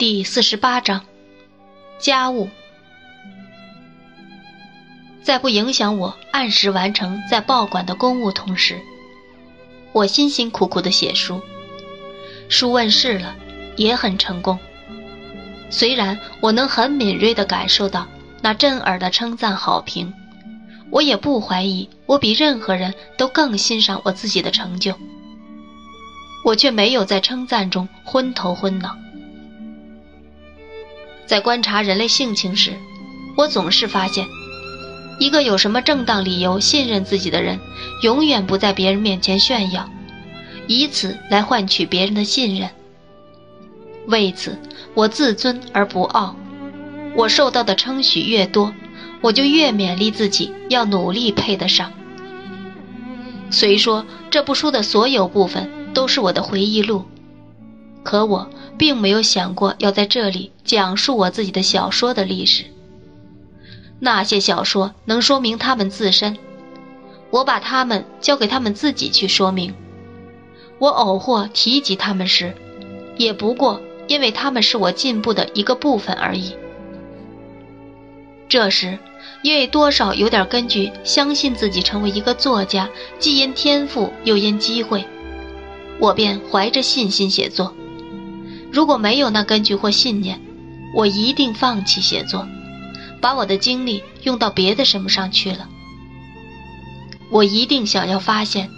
第四十八章，家务。在不影响我按时完成在报馆的公务同时，我辛辛苦苦的写书，书问世了，也很成功。虽然我能很敏锐的感受到那震耳的称赞好评，我也不怀疑我比任何人都更欣赏我自己的成就。我却没有在称赞中昏头昏脑。在观察人类性情时，我总是发现，一个有什么正当理由信任自己的人，永远不在别人面前炫耀，以此来换取别人的信任。为此，我自尊而不傲。我受到的称许越多，我就越勉励自己要努力配得上。虽说这部书的所有部分都是我的回忆录，可我。并没有想过要在这里讲述我自己的小说的历史。那些小说能说明他们自身，我把他们交给他们自己去说明。我偶或提及他们时，也不过因为他们是我进步的一个部分而已。这时，因为多少有点根据，相信自己成为一个作家，既因天赋又因机会，我便怀着信心写作。如果没有那根据或信念，我一定放弃写作，把我的精力用到别的什么上去了。我一定想要发现，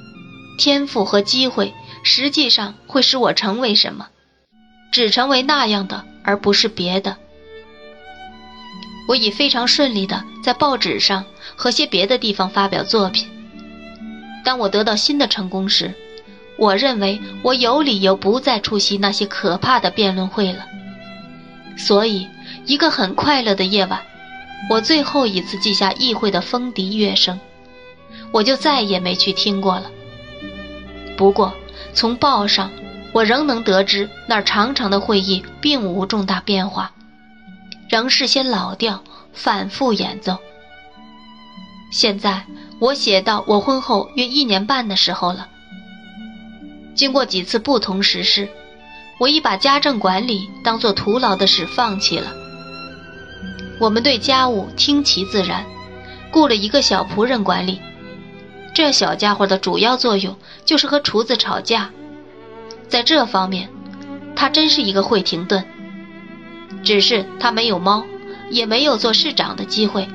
天赋和机会实际上会使我成为什么，只成为那样的，而不是别的。我已非常顺利的在报纸上和些别的地方发表作品。当我得到新的成功时，我认为我有理由不再出席那些可怕的辩论会了，所以一个很快乐的夜晚，我最后一次记下议会的风笛乐声，我就再也没去听过了。不过从报上，我仍能得知那儿长长的会议并无重大变化，仍是些老调反复演奏。现在我写到我婚后约一年半的时候了。经过几次不同实施，我已把家政管理当做徒劳的事放弃了。我们对家务听其自然，雇了一个小仆人管理。这小家伙的主要作用就是和厨子吵架，在这方面，他真是一个会停顿。只是他没有猫，也没有做市长的机会。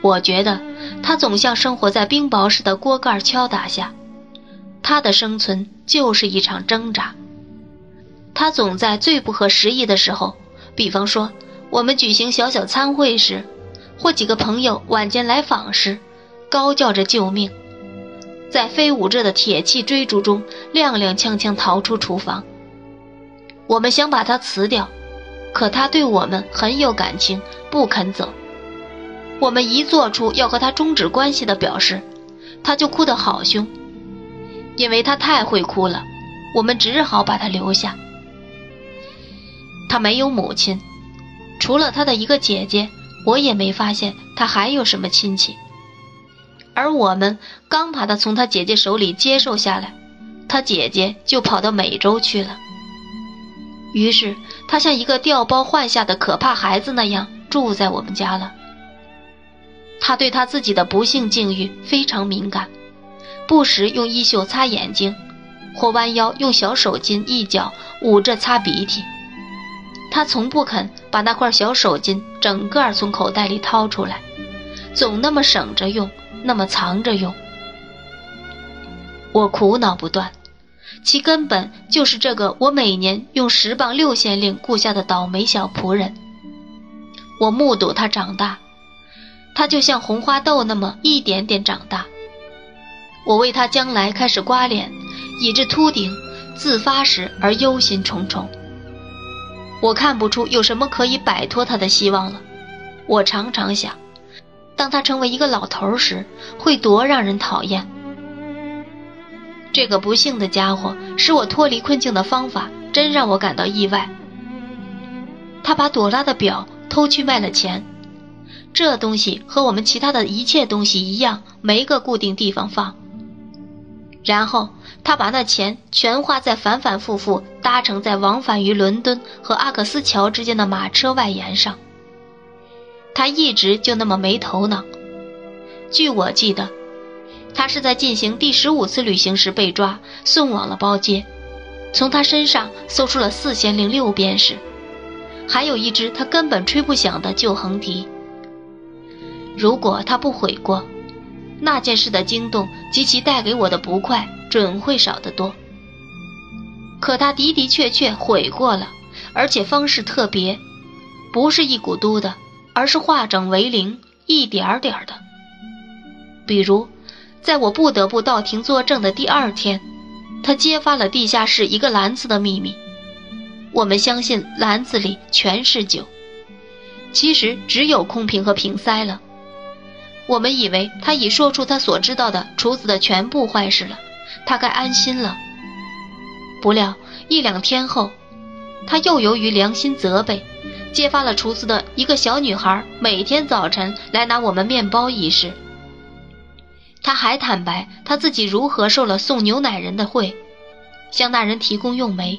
我觉得他总像生活在冰雹似的锅盖敲打下。他的生存就是一场挣扎。他总在最不合时宜的时候，比方说我们举行小小参会时，或几个朋友晚间来访时，高叫着救命，在飞舞着的铁器追逐中踉踉跄跄逃出厨房。我们想把他辞掉，可他对我们很有感情，不肯走。我们一做出要和他终止关系的表示，他就哭得好凶。因为他太会哭了，我们只好把他留下。他没有母亲，除了他的一个姐姐，我也没发现他还有什么亲戚。而我们刚把他从他姐姐手里接受下来，他姐姐就跑到美洲去了。于是他像一个掉包换下的可怕孩子那样住在我们家了。他对他自己的不幸境遇非常敏感。不时用衣袖擦眼睛，或弯腰用小手巾一角捂着擦鼻涕。他从不肯把那块小手巾整个从口袋里掏出来，总那么省着用，那么藏着用。我苦恼不断，其根本就是这个我每年用十磅六县令雇下的倒霉小仆人。我目睹他长大，他就像红花豆那么一点点长大。我为他将来开始刮脸，以致秃顶，自发时而忧心忡忡。我看不出有什么可以摆脱他的希望了。我常常想，当他成为一个老头时，会多让人讨厌。这个不幸的家伙使我脱离困境的方法，真让我感到意外。他把朵拉的表偷去卖了钱，这东西和我们其他的一切东西一样，没个固定地方放。然后他把那钱全花在反反复复搭乘在往返于伦敦和阿克斯桥之间的马车外沿上。他一直就那么没头脑。据我记得，他是在进行第十五次旅行时被抓，送往了包街。从他身上搜出了四弦零六便士，还有一支他根本吹不响的旧横笛。如果他不悔过，那件事的惊动及其带给我的不快准会少得多。可他的的确确悔过了，而且方式特别，不是一股嘟的，而是化整为零，一点儿点儿的。比如，在我不得不到庭作证的第二天。他揭发了地下室一个篮子的秘密。我们相信篮子里全是酒，其实只有空瓶和瓶塞了。我们以为他已说出他所知道的厨子的全部坏事了，他该安心了。不料一两天后，他又由于良心责备，揭发了厨子的一个小女孩每天早晨来拿我们面包一事。他还坦白他自己如何受了送牛奶人的贿，向那人提供用煤。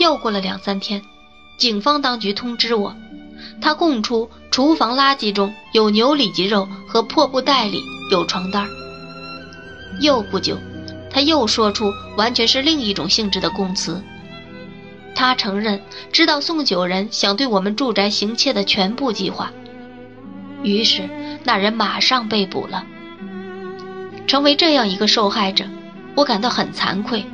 又过了两三天，警方当局通知我，他供出厨房垃圾中有牛里脊肉和破布袋里有床单。又不久，他又说出完全是另一种性质的供词。他承认知道送酒人想对我们住宅行窃的全部计划，于是那人马上被捕了。成为这样一个受害者，我感到很惭愧。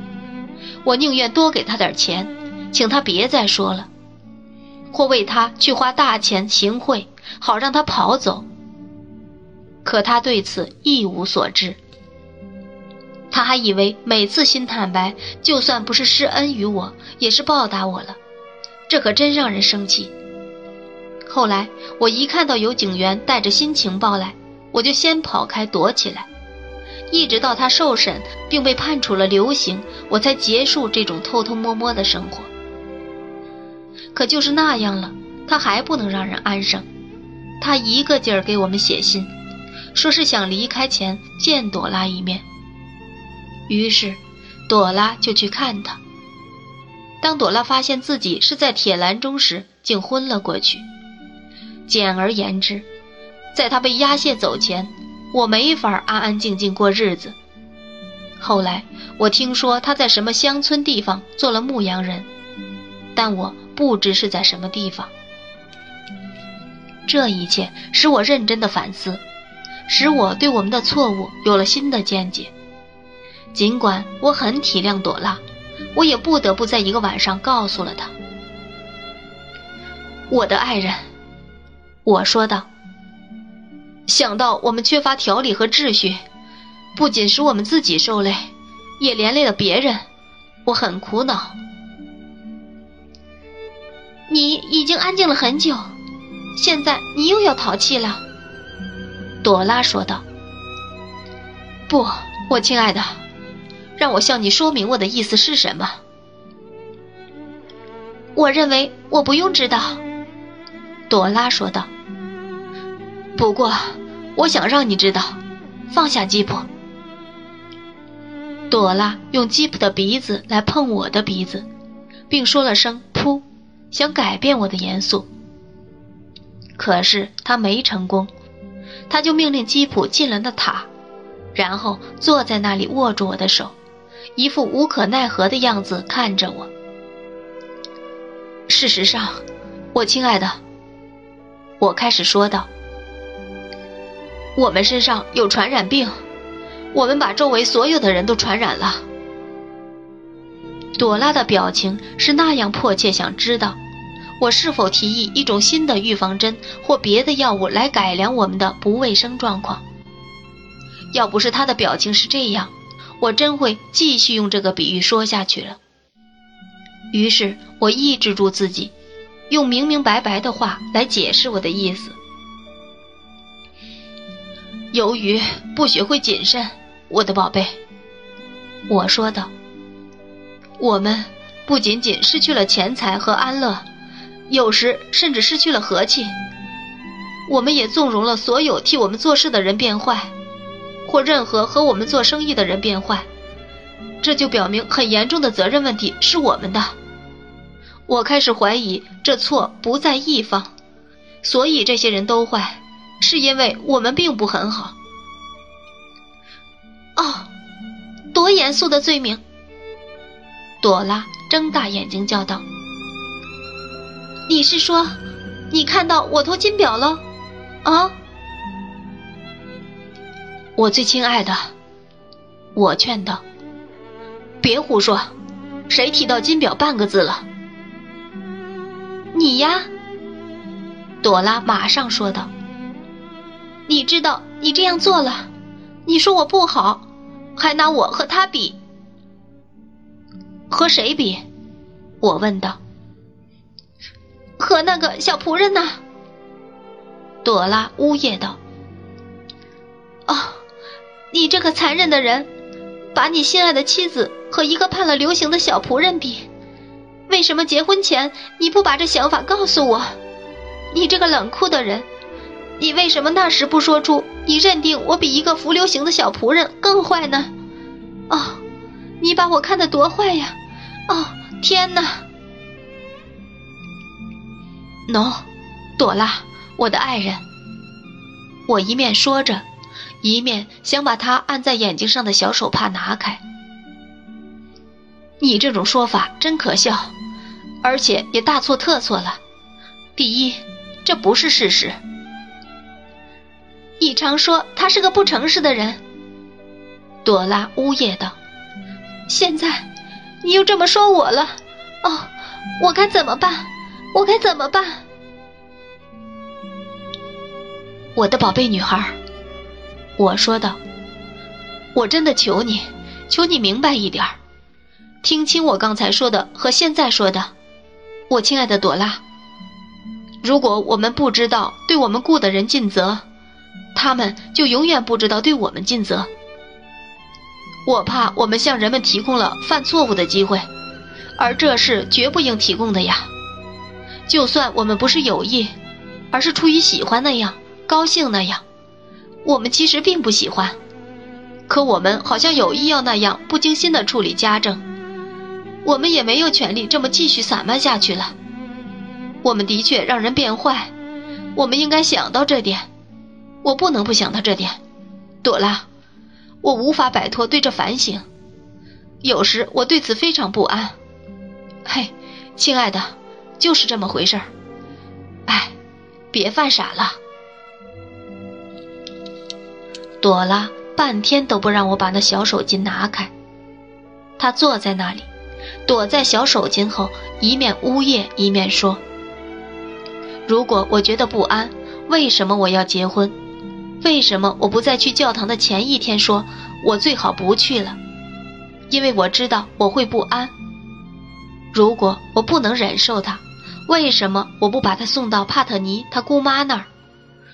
我宁愿多给他点钱，请他别再说了，或为他去花大钱行贿，好让他跑走。可他对此一无所知。他还以为每次新坦白，就算不是施恩于我，也是报答我了，这可真让人生气。后来我一看到有警员带着新情报来，我就先跑开躲起来。一直到他受审并被判处了流刑，我才结束这种偷偷摸摸的生活。可就是那样了，他还不能让人安生。他一个劲儿给我们写信，说是想离开前见朵拉一面。于是，朵拉就去看他。当朵拉发现自己是在铁栏中时，竟昏了过去。简而言之，在他被押解走前。我没法安安静静过日子。后来我听说他在什么乡村地方做了牧羊人，但我不知是在什么地方。这一切使我认真的反思，使我对我们的错误有了新的见解。尽管我很体谅朵拉，我也不得不在一个晚上告诉了她。我的爱人，我说道。想到我们缺乏条理和秩序，不仅使我们自己受累，也连累了别人，我很苦恼。你已经安静了很久，现在你又要淘气了。”朵拉说道。“不，我亲爱的，让我向你说明我的意思是什么。”我认为我不用知道。”朵拉说道。不过，我想让你知道，放下吉普。朵拉用吉普的鼻子来碰我的鼻子，并说了声“”，想改变我的严肃。可是他没成功，他就命令基普进了那塔，然后坐在那里握住我的手，一副无可奈何的样子看着我。事实上，我亲爱的，我开始说道。我们身上有传染病，我们把周围所有的人都传染了。朵拉的表情是那样迫切，想知道我是否提议一种新的预防针或别的药物来改良我们的不卫生状况。要不是他的表情是这样，我真会继续用这个比喻说下去了。于是我抑制住自己，用明明白白的话来解释我的意思。由于不学会谨慎，我的宝贝，我说道。我们不仅仅失去了钱财和安乐，有时甚至失去了和气。我们也纵容了所有替我们做事的人变坏，或任何和我们做生意的人变坏。这就表明很严重的责任问题是我们的。我开始怀疑这错不在一方，所以这些人都坏，是因为我们并不很好。哦，多严肃的罪名！朵拉睁大眼睛叫道：“你是说，你看到我偷金表了？啊？”我最亲爱的，我劝道：“别胡说，谁提到金表半个字了？”你呀，朵拉马上说道：“你知道你这样做了，你说我不好，还拿我和他比。和谁比？”我问道。“和那个小仆人呢？”朵拉呜咽道。“哦。”你这个残忍的人，把你心爱的妻子和一个判了流刑的小仆人比，为什么结婚前你不把这想法告诉我？你这个冷酷的人，你为什么那时不说出你认定我比一个服流刑的小仆人更坏呢？哦，你把我看得多坏呀！哦，天哪！no，朵拉，我的爱人，我一面说着。一面想把他按在眼睛上的小手帕拿开。你这种说法真可笑，而且也大错特错了。第一，这不是事实。你常说他是个不诚实的人。朵拉呜咽道：“现在，你又这么说我了。哦，我该怎么办？我该怎么办？我的宝贝女孩。”我说道：“我真的求你，求你明白一点，听清我刚才说的和现在说的，我亲爱的朵拉。如果我们不知道对我们雇的人尽责，他们就永远不知道对我们尽责。我怕我们向人们提供了犯错误的机会，而这是绝不应提供的呀。就算我们不是有意，而是出于喜欢那样、高兴那样。”我们其实并不喜欢，可我们好像有意要那样不经心的处理家政。我们也没有权利这么继续散漫下去了。我们的确让人变坏，我们应该想到这点。我不能不想到这点，朵拉，我无法摆脱对这反省。有时我对此非常不安。嘿，亲爱的，就是这么回事儿。哎，别犯傻了。朵拉半天都不让我把那小手巾拿开，她坐在那里，躲在小手巾后，一面呜咽一面说：“如果我觉得不安，为什么我要结婚？为什么我不在去教堂的前一天说，我最好不去了？因为我知道我会不安。如果我不能忍受他，为什么我不把他送到帕特尼他姑妈那儿，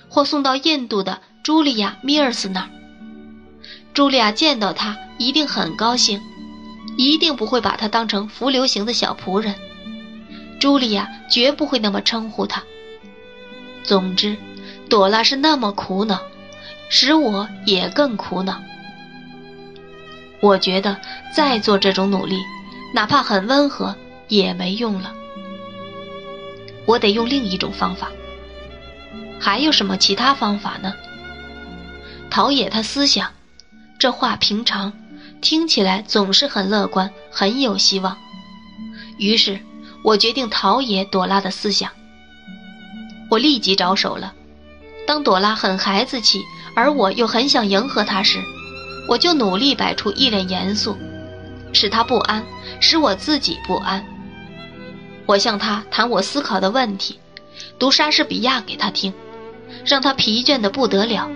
或送到印度的？”茱莉亚·米尔斯那儿，茱莉亚见到他一定很高兴，一定不会把他当成浮流型的小仆人。茱莉亚绝不会那么称呼他。总之，朵拉是那么苦恼，使我也更苦恼。我觉得再做这种努力，哪怕很温和，也没用了。我得用另一种方法。还有什么其他方法呢？陶冶他思想，这话平常听起来总是很乐观，很有希望。于是，我决定陶冶朵拉的思想。我立即着手了。当朵拉很孩子气，而我又很想迎合她时，我就努力摆出一脸严肃，使她不安，使我自己不安。我向他谈我思考的问题，读莎士比亚给他听，让他疲倦的不得了。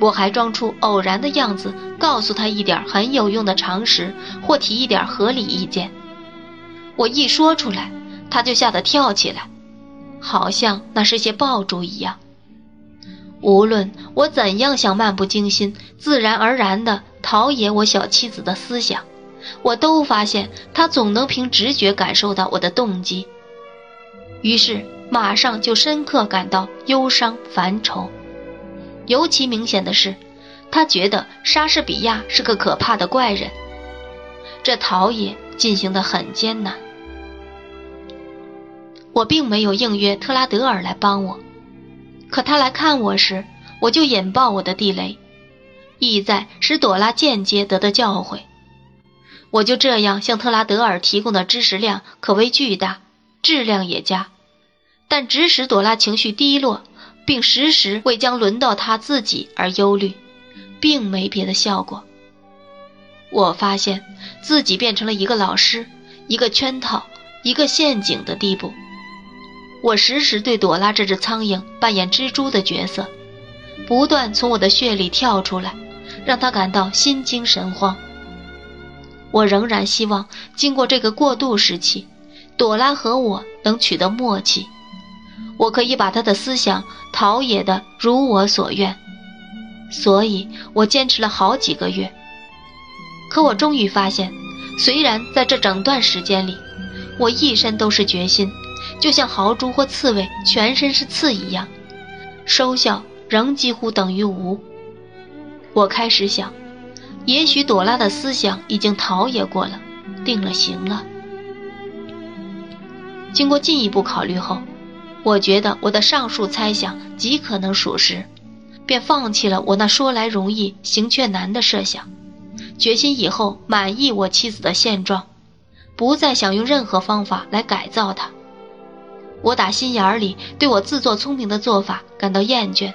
我还装出偶然的样子，告诉他一点很有用的常识，或提一点合理意见。我一说出来，他就吓得跳起来，好像那是些爆竹一样。无论我怎样想漫不经心、自然而然地陶冶我小妻子的思想，我都发现他总能凭直觉感受到我的动机，于是马上就深刻感到忧伤烦愁。尤其明显的是，他觉得莎士比亚是个可怕的怪人，这陶冶进行得很艰难。我并没有应约特拉德尔来帮我，可他来看我时，我就引爆我的地雷，意在使朵拉间接得到教诲。我就这样向特拉德尔提供的知识量可谓巨大，质量也佳，但只使朵拉情绪低落，并时时为将轮到他自己而忧虑，并没别的效果。我发现自己变成了一个老师，一个圈套，一个陷阱的地步。我时时对朵拉这只苍蝇扮演蜘蛛的角色，不断从我的血里跳出来，让她感到心惊神慌。我仍然希望经过这个过渡时期，朵拉和我能取得默契，我可以把她的思想陶冶的如我所愿。所以我坚持了好几个月。可我终于发现，虽然在这整段时间里，我一身都是决心，就像豪猪或刺猬全身是刺一样，收效仍几乎等于无。我开始想，也许朵拉的思想已经陶冶过了，定了型了。经过进一步考虑后，我觉得我的上述猜想极可能属实，便放弃了我那说来容易行却难的设想。决心以后满意我妻子的现状，不再想用任何方法来改造她。我打心眼里对我自作聪明的做法感到厌倦，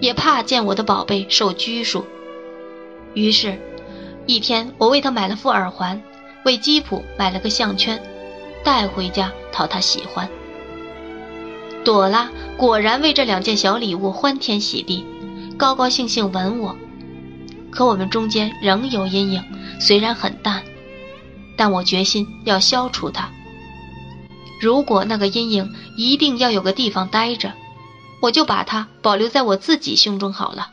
也怕见我的宝贝受拘束。于是，一天我为她买了副耳环，为基普买了个项圈，带回家讨他喜欢。朵拉果然为这两件小礼物欢天喜地，高高兴兴吻我。可我们中间仍有阴影，虽然很淡，但我决心要消除它。如果那个阴影一定要有个地方待着，我就把它保留在我自己胸中好了。